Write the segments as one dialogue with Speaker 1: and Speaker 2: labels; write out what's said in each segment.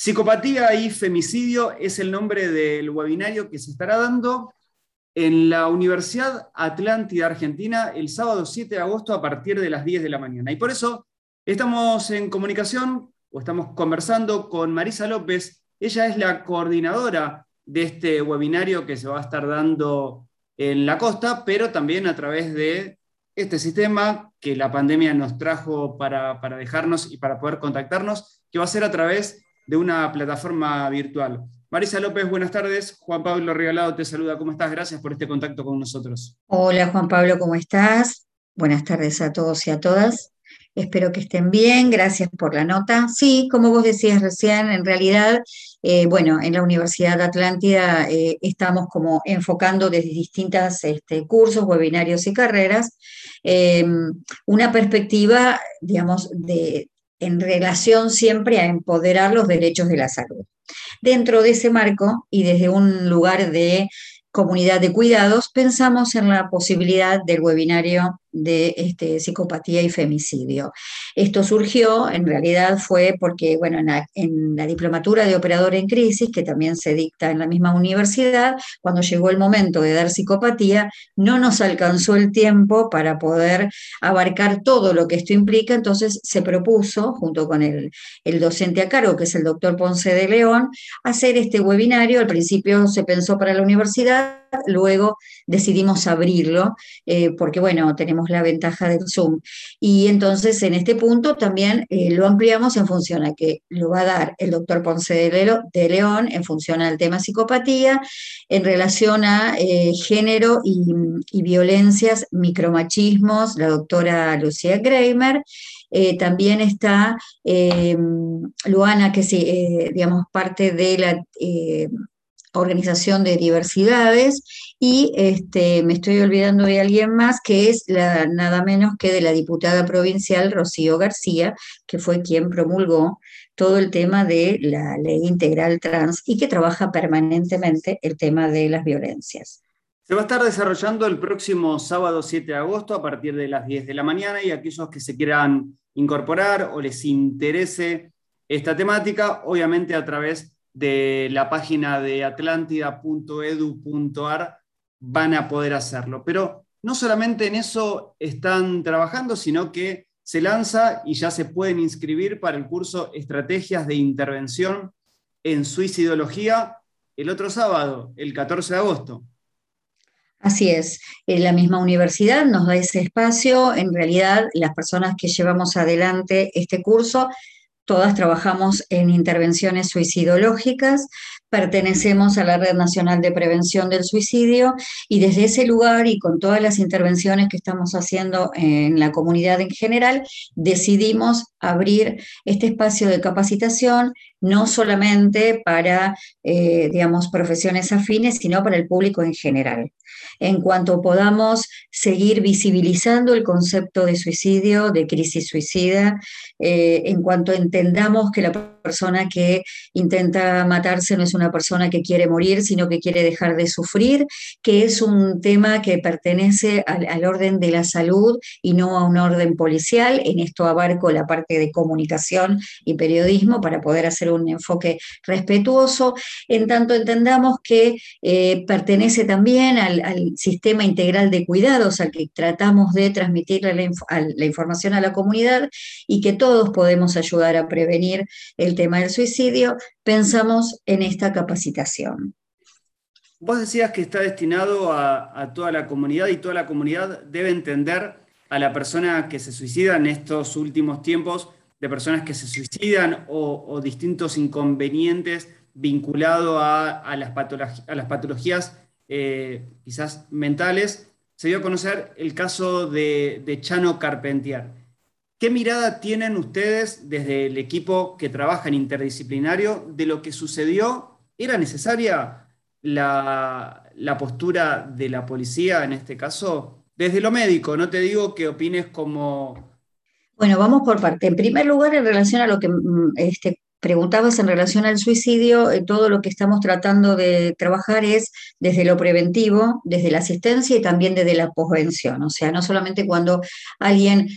Speaker 1: Psicopatía y femicidio es el nombre del webinario que se estará dando en la Universidad Atlántida Argentina el sábado 7 de agosto a partir de las 10 de la mañana. Y por eso estamos en comunicación o estamos conversando con Marisa López. Ella es la coordinadora de este webinario que se va a estar dando en la costa, pero también a través de este sistema que la pandemia nos trajo para, para dejarnos y para poder contactarnos, que va a ser a través de una plataforma virtual. Marisa López, buenas tardes. Juan Pablo Regalado te saluda. ¿Cómo estás? Gracias por este contacto con nosotros.
Speaker 2: Hola Juan Pablo, ¿cómo estás? Buenas tardes a todos y a todas. Espero que estén bien. Gracias por la nota. Sí, como vos decías recién, en realidad, eh, bueno, en la Universidad de Atlántida eh, estamos como enfocando desde distintos este, cursos, webinarios y carreras eh, una perspectiva, digamos, de, en relación siempre a empoderar los derechos de la salud. Dentro de ese marco y desde un lugar de comunidad de cuidados, pensamos en la posibilidad del webinario de este, psicopatía y femicidio. Esto surgió, en realidad fue porque, bueno, en la, diplomatura de operador en crisis, que también se dicta en la misma universidad, cuando llegó el momento de dar psicopatía, no nos alcanzó el tiempo para poder abarcar todo lo que esto implica, entonces se propuso, junto con el, el docente a cargo, que es el doctor Ponce de León, hacer este webinario. Al principio se pensó para la universidad, luego decidimos abrirlo, eh, porque bueno, tenemos la ventaja del Zoom. Y entonces en este punto también eh, lo ampliamos en función a que lo va a dar el doctor Ponce de, León en función al tema psicopatía, en relación a eh, género y, violencias, micromachismos, la doctora Lucía Greimer. también está Luana, que es, digamos, parte de la organización de diversidades y este, me estoy olvidando de alguien más que es la, nada menos que de la diputada provincial Rocío García, que fue quien promulgó todo el tema de la ley integral trans y que trabaja permanentemente el tema de las violencias.
Speaker 1: Se va a estar desarrollando el próximo sábado 7 de agosto a partir de las 10 de la mañana y aquellos que se quieran incorporar o les interese esta temática, obviamente a través de la página de atlántida.edu.ar van a poder hacerlo. Pero no solamente en eso están trabajando, sino que se lanza y ya se pueden inscribir para el curso Estrategias de Intervención en Suicidología el otro sábado, el 14 de agosto.
Speaker 2: Así es, la misma universidad nos da ese espacio. En realidad, las personas que llevamos adelante este curso Todas trabajamos en intervenciones suicidológicas, pertenecemos a la Red Nacional de Prevención del Suicidio y desde ese lugar y con todas las intervenciones que estamos haciendo en la comunidad en general, decidimos abrir este espacio de capacitación no solamente para, eh, digamos, profesiones afines, sino para el público en general. En cuanto podamos seguir visibilizando el concepto de suicidio, de crisis suicida, eh, en cuanto entendamos que la persona que intenta matarse no es una persona que quiere morir, sino que quiere dejar de sufrir, que es un tema que pertenece al, al orden de la salud y no a un orden policial. En esto abarco la parte de comunicación y periodismo para poder hacer un enfoque respetuoso, en tanto entendamos que eh, pertenece también al, sistema integral de cuidados al que tratamos de transmitirle la, información a la comunidad y que todos podemos ayudar a prevenir el tema del suicidio, pensamos en esta capacitación.
Speaker 1: Vos decías que está destinado a, toda la comunidad y toda la comunidad debe entender a la persona que se suicida en estos últimos tiempos de personas que se suicidan o, distintos inconvenientes vinculados a, las, patologías eh, quizás mentales, se dio a conocer el caso de, Chano Carpentier. ¿Qué mirada tienen ustedes desde el equipo que trabaja en interdisciplinario de lo que sucedió? ¿Era necesaria la, la postura de la policía en este caso? Desde lo médico, no te digo que opines como
Speaker 2: bueno, vamos por parte. En primer lugar, en relación a lo que mm, este, preguntabas en relación al suicidio, eh, todo lo que estamos tratando de trabajar es desde lo preventivo, desde la asistencia y también desde la posvención. O sea, no solamente cuando alguien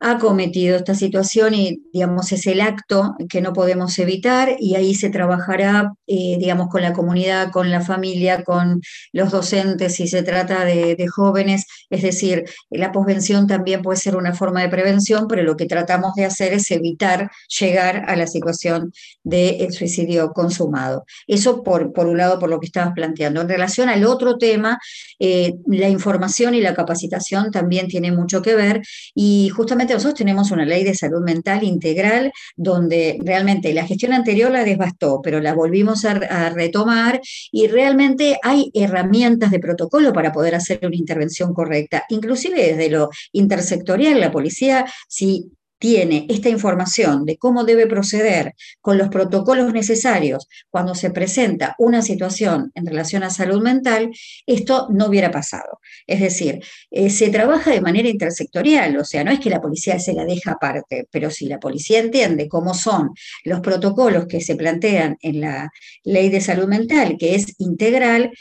Speaker 2: ha cometido esta situación y, digamos, es el acto que no podemos evitar y ahí se trabajará, eh, digamos, con la comunidad, con la familia, con los docentes, si se trata de, jóvenes, es decir, la posvención también puede ser una forma de prevención, pero lo que tratamos de hacer es evitar llegar a la situación del suicidio consumado. Eso por, por un lado, por lo que estabas planteando. En relación al otro tema, eh, la información y la capacitación también tiene mucho que ver y justamente nosotros tenemos una ley de salud mental integral donde realmente la gestión anterior la devastó, pero la volvimos a, a retomar y realmente hay herramientas de protocolo para poder hacer una intervención correcta, inclusive desde lo intersectorial, la policía, si tiene esta información de cómo debe proceder con los protocolos necesarios cuando se presenta una situación en relación a salud mental, esto no hubiera pasado. Es decir, eh, se trabaja de manera intersectorial, o sea, no es que la policía se la deja aparte, pero si la policía entiende cómo son los protocolos que se plantean en la ley de salud mental, que es integral,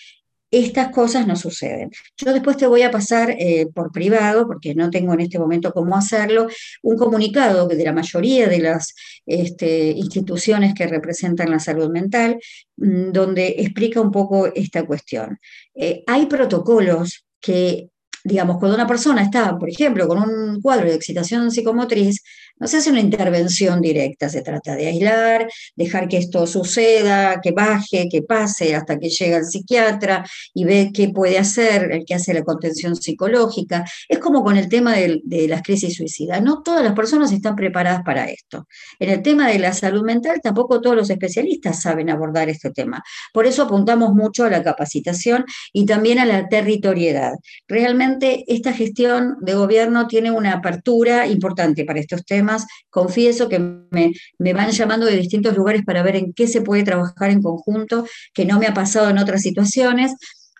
Speaker 2: estas cosas no suceden. Yo después te voy a pasar eh, por privado, porque no tengo en este momento cómo hacerlo, un comunicado de la mayoría de las este, instituciones que representan la salud mental, mm, donde explica un poco esta cuestión. Eh, hay protocolos que digamos, cuando una persona está, por ejemplo, con un cuadro de excitación psicomotriz, no se hace una intervención directa, se trata de aislar, dejar que esto suceda, que baje, que pase hasta que llega el psiquiatra y ve qué puede hacer, el que hace la contención psicológica. Es como con el tema de, de las crisis suicidas. No todas las personas están preparadas para esto. En el tema de la salud mental tampoco todos los especialistas saben abordar este tema. Por eso apuntamos mucho a la capacitación y también a la territoriedad. Realmente esta gestión de gobierno tiene una apertura importante para estos temas confieso que me, me, van llamando de distintos lugares para ver en qué se puede trabajar en conjunto, que no me ha pasado en otras situaciones.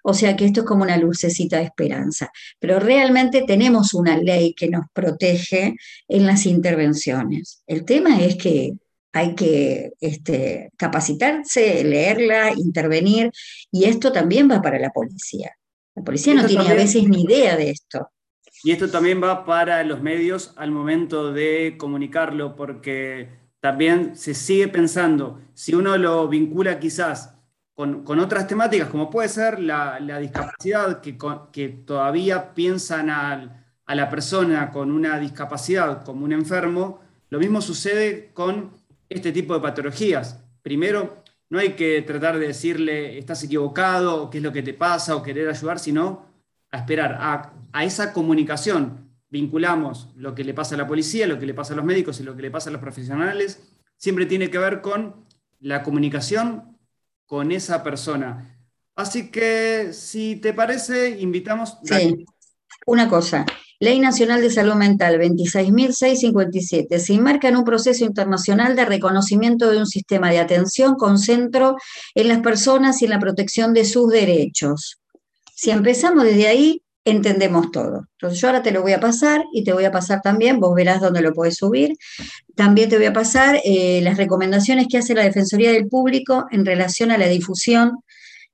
Speaker 2: O sea que esto es como una lucecita de esperanza. Pero realmente tenemos una ley que nos protege en las intervenciones. El tema es que hay que este, capacitarse, leerla, intervenir, y esto también va para la policía. La policía no tiene a veces ni idea de esto.
Speaker 1: Y esto también va para los medios al momento de comunicarlo, porque también se sigue pensando, si uno lo vincula quizás con, otras temáticas, como puede ser la, discapacidad, que, que, todavía piensan a la persona con una discapacidad como un enfermo, lo mismo sucede con este tipo de patologías. Primero, no hay que tratar de decirle, estás equivocado, o qué es lo que te pasa, o querer ayudar, sino a esperar a, esa comunicación. Vinculamos lo que le pasa a la policía, lo que le pasa a los médicos y lo que le pasa a los profesionales. Siempre tiene que ver con la comunicación con esa persona. Así que, si te parece, invitamos...
Speaker 2: Sí, una cosa. Ley Nacional de Salud Mental 26.657 se enmarca en un proceso internacional de reconocimiento de un sistema de atención con centro en las personas y en la protección de sus derechos. Si empezamos desde ahí, entendemos todo. Entonces yo ahora te lo voy a pasar y te voy a pasar también, vos verás dónde lo puedes subir. También te voy a pasar eh, las recomendaciones que hace la Defensoría del Público en relación a la difusión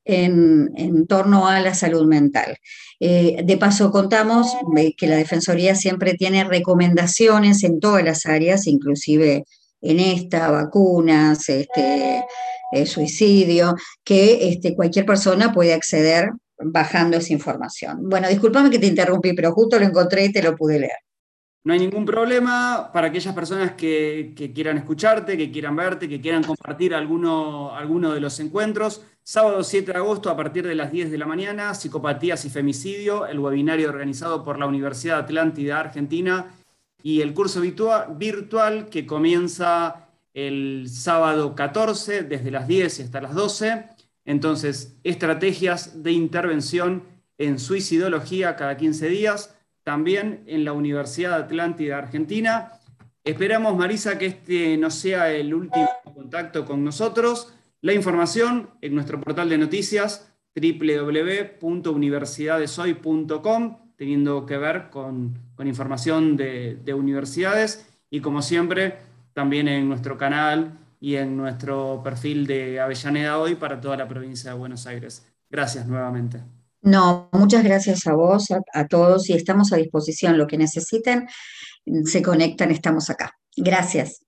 Speaker 2: en, torno a la salud mental. Eh, de paso, contamos que la Defensoría siempre tiene recomendaciones en todas las áreas, inclusive en esta, vacunas, este, eh, suicidio, que este, cualquier persona puede acceder bajando esa información. Bueno, discúlpame que te interrumpí, pero justo lo encontré y te lo pude leer.
Speaker 1: No hay ningún problema para aquellas personas que, quieran escucharte, que quieran verte, que quieran compartir alguno, alguno de los encuentros. Sábado 7 de agosto a partir de las 10 de la mañana, Psicopatías y Femicidio, el webinario organizado por la Universidad Atlántida Argentina y el curso virtual que comienza el sábado 14 desde las 10 hasta las 12 entonces, estrategias de intervención en suicidología cada 15 días, también en la Universidad Atlántida Argentina. Esperamos, Marisa, que este no sea el último contacto con nosotros. La información en nuestro portal de noticias www.universidadesoy.com, teniendo que ver con, información de, de universidades y como siempre también en nuestro canal y en nuestro perfil de Avellaneda Hoy para toda la provincia de Buenos Aires. Gracias nuevamente.
Speaker 2: No, muchas gracias a vos, a, todos, y estamos a disposición. Lo que necesiten, se conectan, estamos acá. Gracias.